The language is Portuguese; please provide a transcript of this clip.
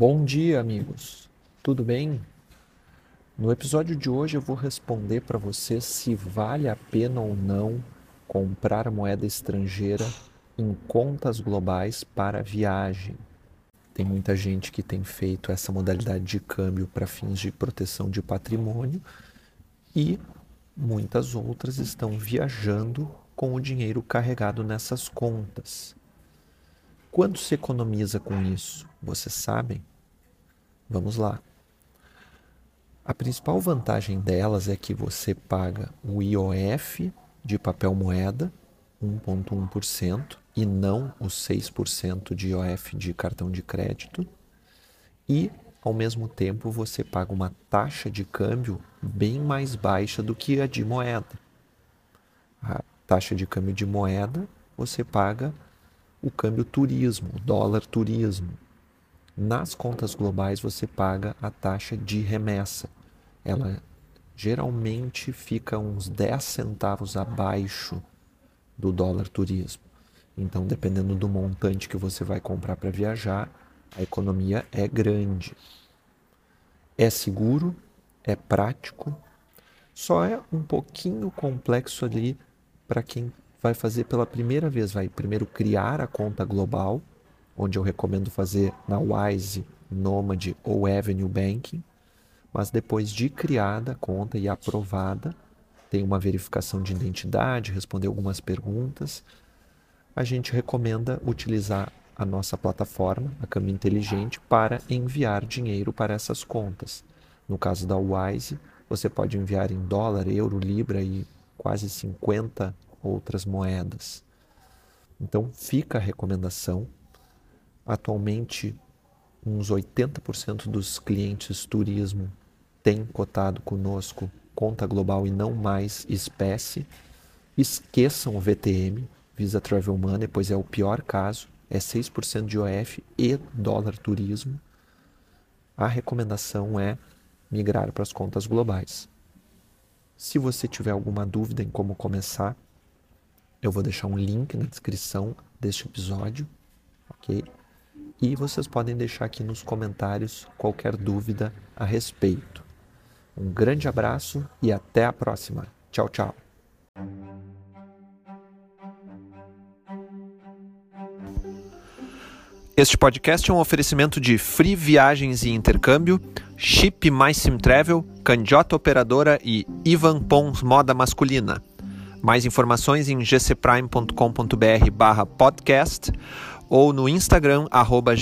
Bom dia, amigos. Tudo bem? No episódio de hoje eu vou responder para você se vale a pena ou não comprar moeda estrangeira em contas globais para viagem. Tem muita gente que tem feito essa modalidade de câmbio para fins de proteção de patrimônio e muitas outras estão viajando com o dinheiro carregado nessas contas. Quanto se economiza com isso? Vocês sabem? Vamos lá. A principal vantagem delas é que você paga o IOF de papel moeda, 1,1%, e não os 6% de IOF de cartão de crédito. E, ao mesmo tempo, você paga uma taxa de câmbio bem mais baixa do que a de moeda. A taxa de câmbio de moeda você paga o câmbio turismo, dólar turismo. Nas contas globais você paga a taxa de remessa. Ela geralmente fica uns 10 centavos abaixo do dólar turismo. Então, dependendo do montante que você vai comprar para viajar, a economia é grande. É seguro, é prático, só é um pouquinho complexo ali para quem vai fazer pela primeira vez, vai primeiro criar a conta global, onde eu recomendo fazer na Wise, Nomad ou Avenue Banking, mas depois de criada a conta e aprovada, tem uma verificação de identidade, responder algumas perguntas, a gente recomenda utilizar a nossa plataforma, a Câmbio Inteligente, para enviar dinheiro para essas contas. No caso da Wise, você pode enviar em dólar, euro, libra e quase 50 outras moedas. Então fica a recomendação. Atualmente, uns 80% dos clientes turismo têm cotado conosco conta global e não mais espécie. Esqueçam o VTM, Visa Travel Money, pois é o pior caso. É 6% de OF e dólar turismo. A recomendação é migrar para as contas globais. Se você tiver alguma dúvida em como começar, eu vou deixar um link na descrição deste episódio, ok? E vocês podem deixar aqui nos comentários qualquer dúvida a respeito. Um grande abraço e até a próxima. Tchau, tchau. Este podcast é um oferecimento de Free Viagens e Intercâmbio, Chip Mais Sim Travel, Candiota Operadora e Ivan Pons Moda Masculina. Mais informações em gcprime.com.br barra podcast ou no Instagram arroba.